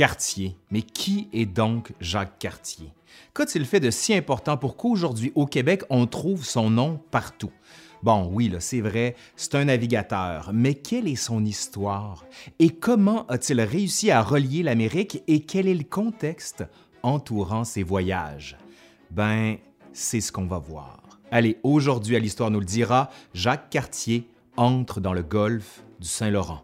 Cartier. Mais qui est donc Jacques Cartier? Qu'a-t-il fait de si important pour qu'aujourd'hui au Québec on trouve son nom partout? Bon, oui, c'est vrai, c'est un navigateur, mais quelle est son histoire? Et comment a-t-il réussi à relier l'Amérique et quel est le contexte entourant ses voyages? Ben, c'est ce qu'on va voir. Allez, aujourd'hui à l'Histoire nous le dira, Jacques Cartier entre dans le golfe du Saint-Laurent.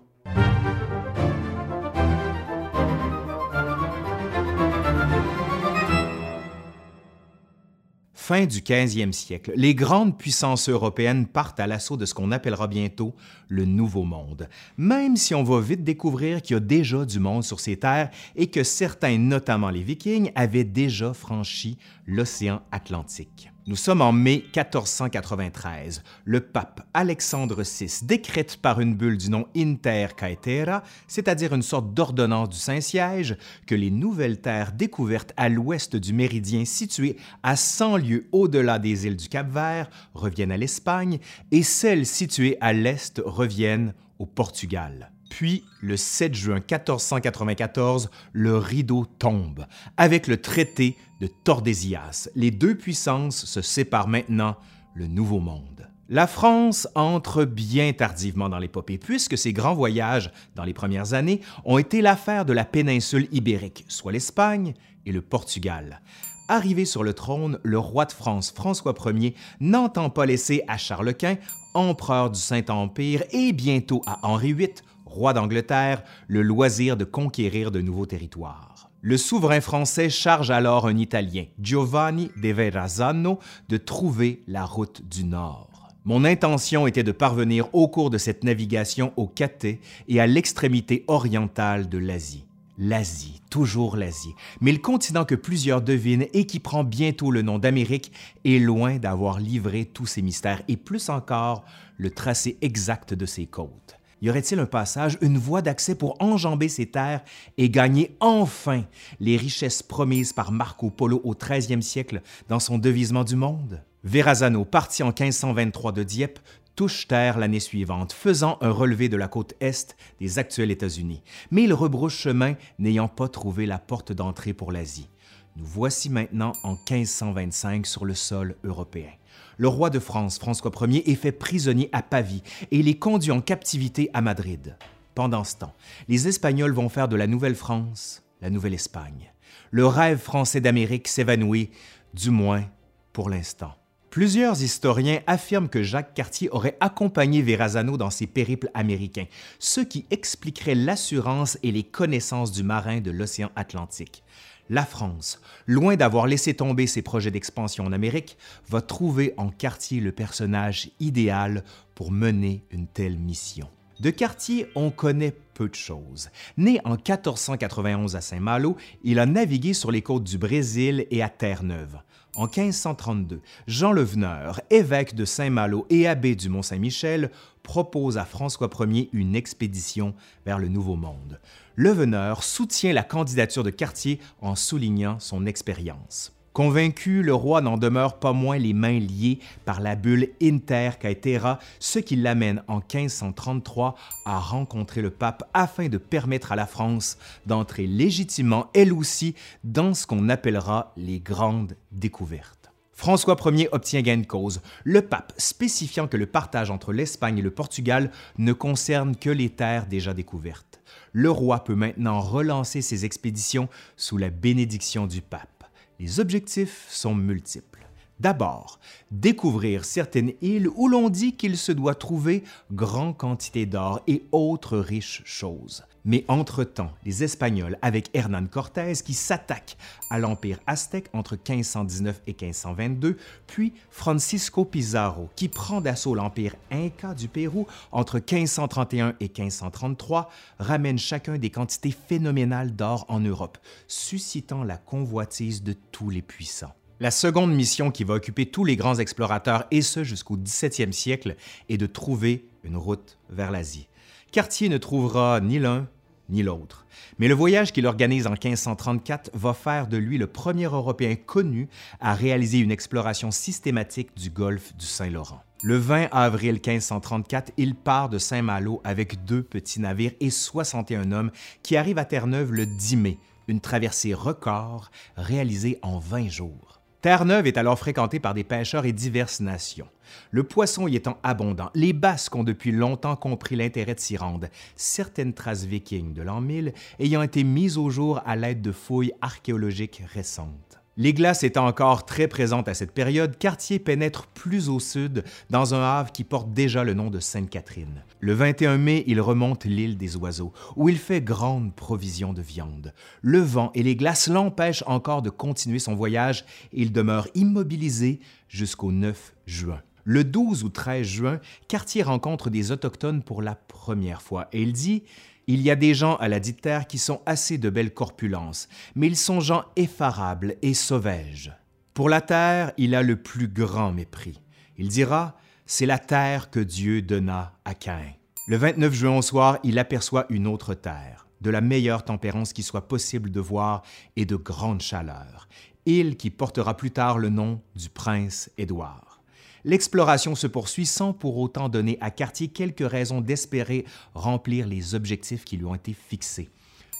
Fin du 15e siècle, les grandes puissances européennes partent à l'assaut de ce qu'on appellera bientôt le Nouveau Monde, même si on va vite découvrir qu'il y a déjà du monde sur ces terres et que certains, notamment les Vikings, avaient déjà franchi l'océan Atlantique. Nous sommes en mai 1493. Le pape Alexandre VI décrète par une bulle du nom Inter Caetera, c'est-à-dire une sorte d'ordonnance du Saint-Siège, que les nouvelles terres découvertes à l'ouest du méridien situé à 100 lieues au-delà des îles du Cap-Vert reviennent à l'Espagne et celles situées à l'est reviennent au Portugal. Puis, le 7 juin 1494, le rideau tombe avec le traité de Tordesillas. Les deux puissances se séparent maintenant, le Nouveau Monde. La France entre bien tardivement dans l'épopée, puisque ses grands voyages dans les premières années ont été l'affaire de la péninsule ibérique, soit l'Espagne et le Portugal. Arrivé sur le trône, le roi de France François Ier n'entend pas laisser à Charles Quint, empereur du Saint-Empire, et bientôt à Henri VIII, roi d'Angleterre, le loisir de conquérir de nouveaux territoires. Le souverain français charge alors un Italien, Giovanni de Verrazzano, de trouver la route du Nord. Mon intention était de parvenir au cours de cette navigation au Cathay et à l'extrémité orientale de l'Asie. L'Asie, toujours l'Asie, mais le continent que plusieurs devinent et qui prend bientôt le nom d'Amérique est loin d'avoir livré tous ses mystères et plus encore le tracé exact de ses côtes y aurait-il un passage, une voie d'accès pour enjamber ces terres et gagner enfin les richesses promises par Marco Polo au 13e siècle dans son devisement du monde? Verrazano, parti en 1523 de Dieppe, touche terre l'année suivante, faisant un relevé de la côte est des actuels États-Unis. Mais il rebrouche chemin, n'ayant pas trouvé la porte d'entrée pour l'Asie. Nous voici maintenant en 1525 sur le sol européen le roi de France, François Ier, est fait prisonnier à Pavie et il est conduit en captivité à Madrid. Pendant ce temps, les Espagnols vont faire de la Nouvelle-France la Nouvelle-Espagne. Le rêve français d'Amérique s'évanouit, du moins pour l'instant. Plusieurs historiens affirment que Jacques Cartier aurait accompagné Verrazano dans ses périples américains, ce qui expliquerait l'assurance et les connaissances du marin de l'océan Atlantique la France, loin d'avoir laissé tomber ses projets d'expansion en Amérique, va trouver en Cartier le personnage idéal pour mener une telle mission. De Cartier, on connaît peu de choses. Né en 1491 à Saint-Malo, il a navigué sur les côtes du Brésil et à Terre-Neuve. En 1532, Jean le Veneur, évêque de Saint-Malo et abbé du Mont-Saint-Michel, propose à François Ier une expédition vers le Nouveau Monde. Le Veneur soutient la candidature de Cartier en soulignant son expérience. Convaincu, le roi n'en demeure pas moins les mains liées par la bulle Inter Caetera, ce qui l'amène en 1533 à rencontrer le pape afin de permettre à la France d'entrer légitimement, elle aussi, dans ce qu'on appellera les grandes découvertes. François Ier obtient gain de cause, le pape spécifiant que le partage entre l'Espagne et le Portugal ne concerne que les terres déjà découvertes. Le roi peut maintenant relancer ses expéditions sous la bénédiction du pape. Les objectifs sont multiples. D'abord, découvrir certaines îles où l'on dit qu'il se doit trouver grande quantité d'or et autres riches choses. Mais entre-temps, les Espagnols, avec Hernán Cortés, qui s'attaquent à l'Empire aztèque entre 1519 et 1522, puis Francisco Pizarro, qui prend d'assaut l'Empire inca du Pérou entre 1531 et 1533, ramènent chacun des quantités phénoménales d'or en Europe, suscitant la convoitise de tous les puissants. La seconde mission qui va occuper tous les grands explorateurs, et ce jusqu'au 17e siècle, est de trouver une route vers l'Asie. Cartier ne trouvera ni l'un ni l'autre. Mais le voyage qu'il organise en 1534 va faire de lui le premier Européen connu à réaliser une exploration systématique du golfe du Saint-Laurent. Le 20 avril 1534, il part de Saint-Malo avec deux petits navires et 61 hommes qui arrivent à Terre-Neuve le 10 mai, une traversée record réalisée en 20 jours. Terre-Neuve est alors fréquentée par des pêcheurs et diverses nations. Le poisson y étant abondant, les Basques ont depuis longtemps compris l'intérêt de s'y rendre, certaines traces vikings de l'an 1000 ayant été mises au jour à l'aide de fouilles archéologiques récentes. Les glaces étant encore très présentes à cette période, Cartier pénètre plus au sud dans un havre qui porte déjà le nom de Sainte-Catherine. Le 21 mai, il remonte l'île des Oiseaux, où il fait grande provision de viande. Le vent et les glaces l'empêchent encore de continuer son voyage et il demeure immobilisé jusqu'au 9 juin. Le 12 ou 13 juin, Cartier rencontre des Autochtones pour la première fois et il dit il y a des gens à la dite terre qui sont assez de belle corpulence, mais ils sont gens effarables et sauvages. Pour la terre, il a le plus grand mépris. Il dira C'est la terre que Dieu donna à Caïn. Le 29 juin au soir, il aperçoit une autre terre, de la meilleure tempérance qui soit possible de voir et de grande chaleur, île qui portera plus tard le nom du prince Édouard. L'exploration se poursuit sans pour autant donner à Cartier quelques raisons d'espérer remplir les objectifs qui lui ont été fixés.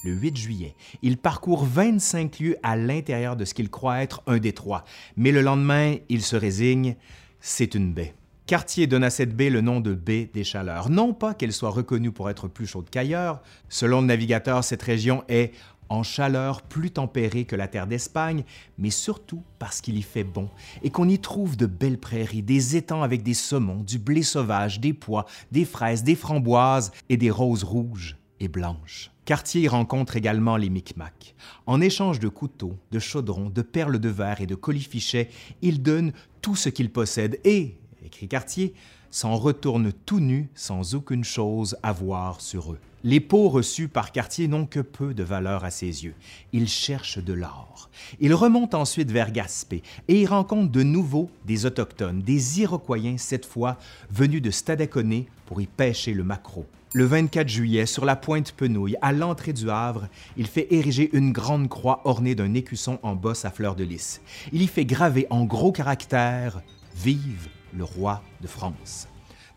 Le 8 juillet, il parcourt 25 lieues à l'intérieur de ce qu'il croit être un détroit, mais le lendemain, il se résigne, c'est une baie. Cartier donne à cette baie le nom de baie des Chaleurs. Non pas qu'elle soit reconnue pour être plus chaude qu'ailleurs, selon le navigateur, cette région est en chaleur plus tempérée que la terre d'Espagne, mais surtout parce qu'il y fait bon et qu'on y trouve de belles prairies, des étangs avec des saumons, du blé sauvage, des pois, des fraises, des framboises et des roses rouges et blanches. Cartier rencontre également les Micmacs. En échange de couteaux, de chaudrons, de perles de verre et de colifichets, il donne tout ce qu'il possède et, écrit Cartier, s'en retourne tout nu sans aucune chose à voir sur eux. Les pots reçus par Cartier n'ont que peu de valeur à ses yeux. Il cherche de l'or. Il remonte ensuite vers Gaspé et y rencontre de nouveau des Autochtones, des Iroquois cette fois, venus de Stadaconé pour y pêcher le maquereau. Le 24 juillet, sur la pointe Penouille, à l'entrée du Havre, il fait ériger une grande croix ornée d'un écusson en bosse à fleurs de lys. Il y fait graver en gros caractères Vive le roi de France.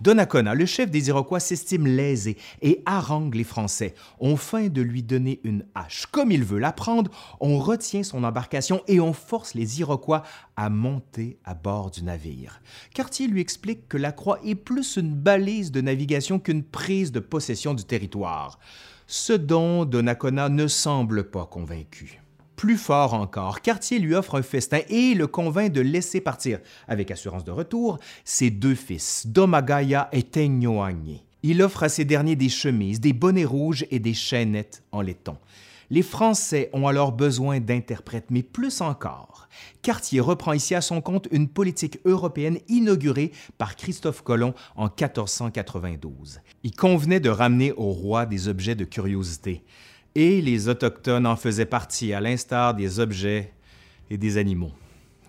Donnacona, le chef des Iroquois, s'estime lésé et harangue les Français. On feint de lui donner une hache. Comme il veut la prendre, on retient son embarcation et on force les Iroquois à monter à bord du navire. Cartier lui explique que la croix est plus une balise de navigation qu'une prise de possession du territoire. Ce dont Donnacona ne semble pas convaincu. Plus fort encore, Cartier lui offre un festin et le convainc de laisser partir, avec assurance de retour, ses deux fils, Domagaya et Teignoagny. Il offre à ces derniers des chemises, des bonnets rouges et des chaînettes en laiton. Les Français ont alors besoin d'interprètes, mais plus encore. Cartier reprend ici à son compte une politique européenne inaugurée par Christophe Colomb en 1492. Il convenait de ramener au roi des objets de curiosité et les Autochtones en faisaient partie, à l'instar des objets et des animaux.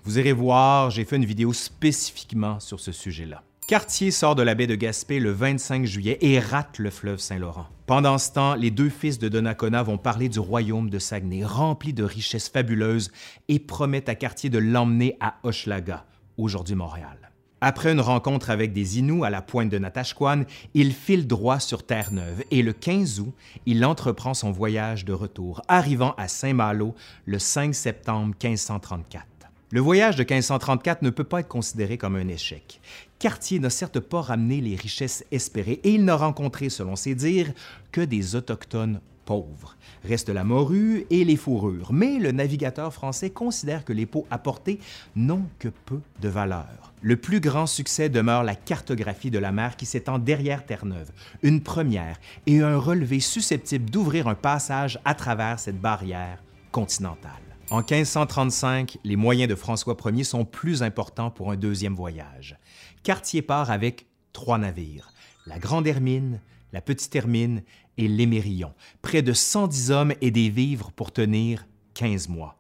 Vous irez voir, j'ai fait une vidéo spécifiquement sur ce sujet-là. Cartier sort de la baie de Gaspé le 25 juillet et rate le fleuve Saint-Laurent. Pendant ce temps, les deux fils de Donnacona vont parler du royaume de Saguenay, rempli de richesses fabuleuses, et promettent à Cartier de l'emmener à Hochelaga, aujourd'hui Montréal. Après une rencontre avec des Inuits à la pointe de Natashquan, il file droit sur Terre-Neuve et le 15 août, il entreprend son voyage de retour, arrivant à Saint-Malo le 5 septembre 1534. Le voyage de 1534 ne peut pas être considéré comme un échec. Cartier n'a certes pas ramené les richesses espérées et il n'a rencontré, selon ses dires, que des Autochtones pauvres. Reste la morue et les fourrures, mais le navigateur français considère que les peaux apportées n'ont que peu de valeur. Le plus grand succès demeure la cartographie de la mer qui s'étend derrière Terre-Neuve, une première et un relevé susceptible d'ouvrir un passage à travers cette barrière continentale. En 1535, les moyens de François Ier sont plus importants pour un deuxième voyage. Cartier part avec trois navires, la Grande Hermine, la Petite Hermine et l'Émérillon, près de 110 hommes et des vivres pour tenir 15 mois.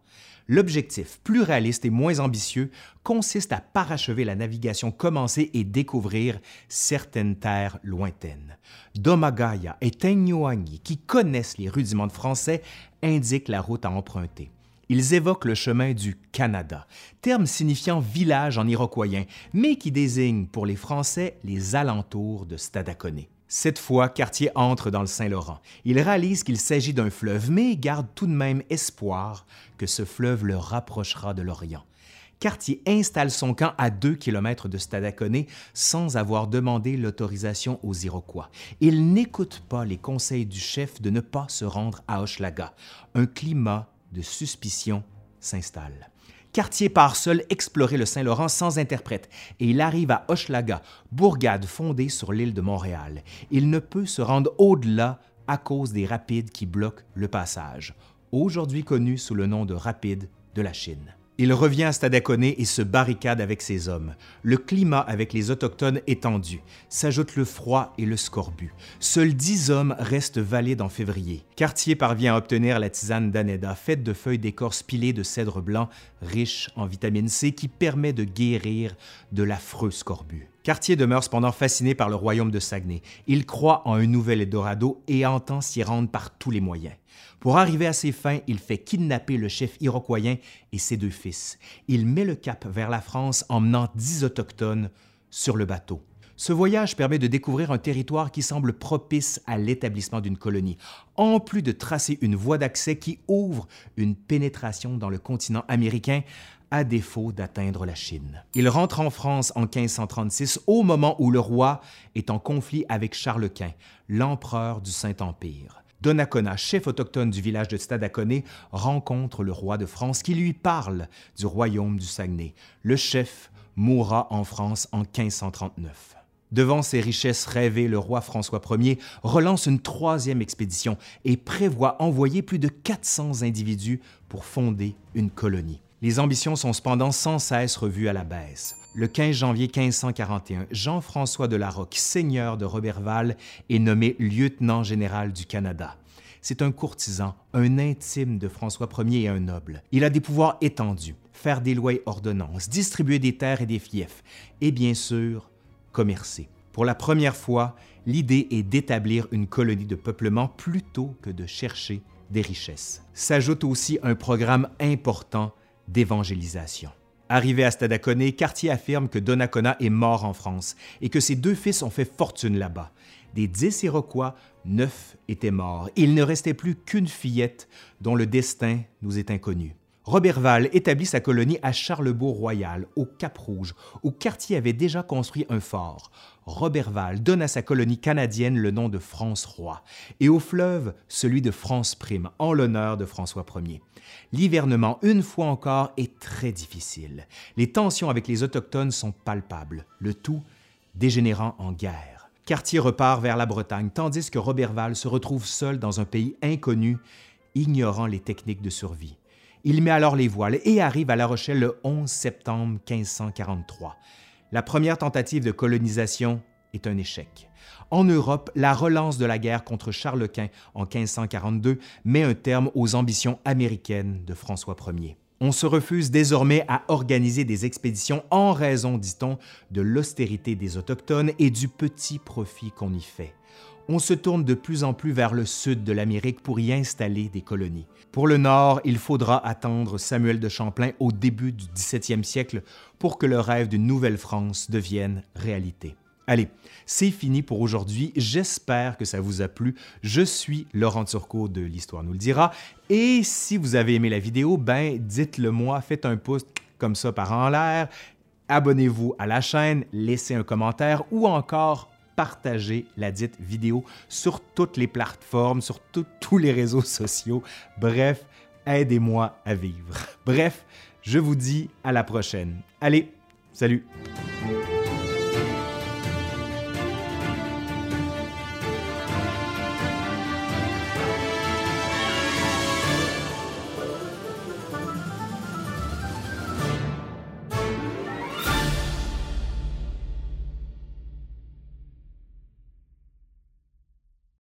L'objectif, plus réaliste et moins ambitieux, consiste à parachever la navigation commencée et découvrir certaines terres lointaines. Domagaya et Tenyuangi, qui connaissent les rudiments de français, indiquent la route à emprunter. Ils évoquent le chemin du Canada, terme signifiant village en iroquoien, mais qui désigne pour les Français les alentours de Stadaconé. Cette fois, Cartier entre dans le Saint-Laurent. Il réalise qu'il s'agit d'un fleuve, mais garde tout de même espoir que ce fleuve le rapprochera de l'Orient. Cartier installe son camp à deux kilomètres de Stadaconé sans avoir demandé l'autorisation aux Iroquois. Il n'écoute pas les conseils du chef de ne pas se rendre à Hochelaga. Un climat de suspicion s'installe. Cartier part seul explorer le Saint-Laurent sans interprète et il arrive à Hochelaga, bourgade fondée sur l'île de Montréal. Il ne peut se rendre au-delà à cause des rapides qui bloquent le passage, aujourd'hui connu sous le nom de rapides de la Chine. Il revient à Stadaconé et se barricade avec ses hommes. Le climat avec les Autochtones est tendu. S'ajoutent le froid et le scorbut. Seuls dix hommes restent valides en février. Cartier parvient à obtenir la tisane d'Aneda, faite de feuilles d'écorce pilées de cèdre blanc, riche en vitamine C, qui permet de guérir de l'affreux scorbut. Cartier demeure cependant fasciné par le royaume de Saguenay. Il croit en un nouvel Eldorado et entend s'y rendre par tous les moyens. Pour arriver à ses fins, il fait kidnapper le chef iroquoien et ses deux fils. Il met le cap vers la France en menant dix autochtones sur le bateau. Ce voyage permet de découvrir un territoire qui semble propice à l'établissement d'une colonie, en plus de tracer une voie d'accès qui ouvre une pénétration dans le continent américain à défaut d'atteindre la Chine. Il rentre en France en 1536 au moment où le roi est en conflit avec Charles Quint, l'empereur du Saint-Empire. Donnacona, chef autochtone du village de Stadaconé, rencontre le roi de France qui lui parle du royaume du Saguenay. Le chef mourra en France en 1539. Devant ces richesses rêvées, le roi François Ier relance une troisième expédition et prévoit envoyer plus de 400 individus pour fonder une colonie. Les ambitions sont cependant sans cesse revues à la baisse. Le 15 janvier 1541, Jean-François de Larocque, seigneur de Roberval, est nommé lieutenant général du Canada. C'est un courtisan, un intime de François Ier et un noble. Il a des pouvoirs étendus, faire des lois et ordonnances, distribuer des terres et des fiefs, et bien sûr, commercer. Pour la première fois, l'idée est d'établir une colonie de peuplement plutôt que de chercher des richesses. S'ajoute aussi un programme important d'évangélisation. Arrivé à Stadaconé, Cartier affirme que Donnacona est mort en France et que ses deux fils ont fait fortune là-bas. Des dix Iroquois, neuf étaient morts. Il ne restait plus qu'une fillette dont le destin nous est inconnu. Roberval établit sa colonie à Charlebourg-Royal, au Cap-Rouge, où Cartier avait déjà construit un fort. Roberval donne à sa colonie canadienne le nom de France-Roi, et au fleuve celui de France-Prime, en l'honneur de François Ier. L'hivernement, une fois encore, est très difficile. Les tensions avec les Autochtones sont palpables, le tout dégénérant en guerre. Cartier repart vers la Bretagne, tandis que Roberval se retrouve seul dans un pays inconnu, ignorant les techniques de survie. Il met alors les voiles et arrive à La Rochelle le 11 septembre 1543. La première tentative de colonisation est un échec. En Europe, la relance de la guerre contre Charles Quint en 1542 met un terme aux ambitions américaines de François Ier. On se refuse désormais à organiser des expéditions en raison, dit-on, de l'austérité des Autochtones et du petit profit qu'on y fait on se tourne de plus en plus vers le sud de l'Amérique pour y installer des colonies. Pour le nord, il faudra attendre Samuel de Champlain au début du 17e siècle pour que le rêve d'une nouvelle France devienne réalité. Allez, c'est fini pour aujourd'hui. J'espère que ça vous a plu. Je suis Laurent Turcot de l'Histoire nous le dira. Et si vous avez aimé la vidéo, ben dites-le moi, faites un pouce comme ça par en l'air. Abonnez-vous à la chaîne, laissez un commentaire ou encore partager la dite vidéo sur toutes les plateformes, sur tous les réseaux sociaux. Bref, aidez-moi à vivre. Bref, je vous dis à la prochaine. Allez, salut!